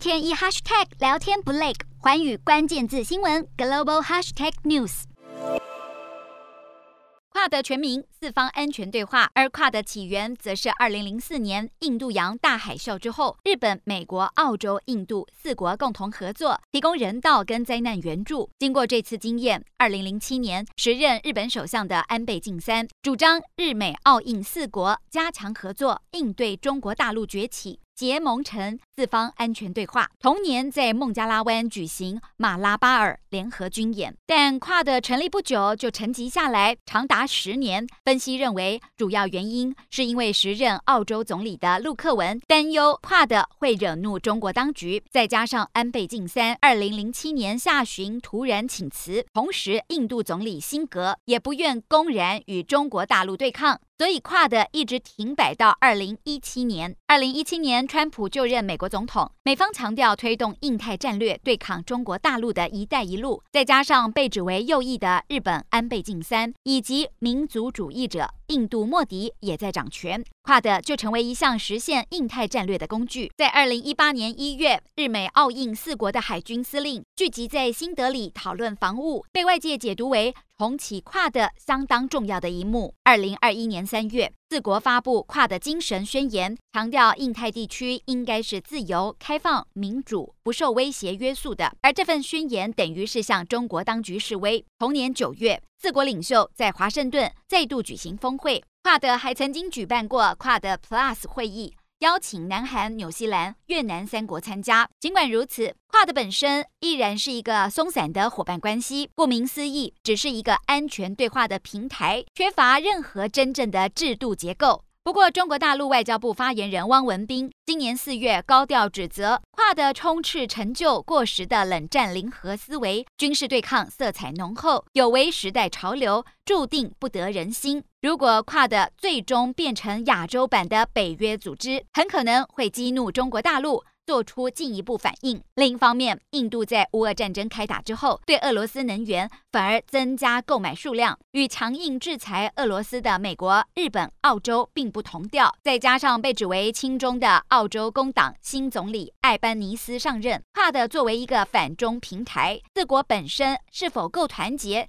天一 hashtag 聊天不累，寰宇关键字新闻 global hashtag news。跨的全名四方安全对话，而跨的起源则是二零零四年印度洋大海啸之后，日本、美国、澳洲、印度四国共同合作，提供人道跟灾难援助。经过这次经验，二零零七年时任日本首相的安倍晋三主张日美澳印四国加强合作，应对中国大陆崛起。结盟成四方安全对话，同年在孟加拉湾举行马拉巴尔联合军演，但跨的成立不久就沉寂下来，长达十年。分析认为，主要原因是因为时任澳洲总理的陆克文担忧跨的会惹怒中国当局，再加上安倍晋三二零零七年下旬突然请辞，同时印度总理辛格也不愿公然与中国大陆对抗。所以跨的一直停摆到二零一七年。二零一七年，川普就任美国总统，美方强调推动印太战略对抗中国大陆的一带一路，再加上被指为右翼的日本安倍晋三以及民族主义者印度莫迪也在掌权跨的就成为一项实现印太战略的工具。在二零一八年一月，日美澳印四国的海军司令聚集在新德里讨论防务，被外界解读为重启跨的相当重要的一幕。二零二一年三月，四国发布跨的精神宣言，强调印太地区应该是自由、开放、民主、不受威胁约束的。而这份宣言等于是向中国当局示威。同年九月，四国领袖在华盛顿再度举行峰会跨的还曾经举办过跨的 Plus 会议。邀请南韩、纽西兰、越南三国参加。尽管如此，QUAD 本身依然是一个松散的伙伴关系，顾名思义，只是一个安全对话的平台，缺乏任何真正的制度结构。不过，中国大陆外交部发言人汪文斌今年四月高调指责跨的充斥陈旧过时的冷战零和思维，军事对抗色彩浓厚，有违时代潮流，注定不得人心。如果跨的最终变成亚洲版的北约组织，很可能会激怒中国大陆。做出进一步反应。另一方面，印度在乌俄战争开打之后，对俄罗斯能源反而增加购买数量，与强硬制裁俄罗斯的美国、日本、澳洲并不同调。再加上被指为亲中的澳洲工党新总理艾班尼斯上任跨的作为一个反中平台，四国本身是否够团结？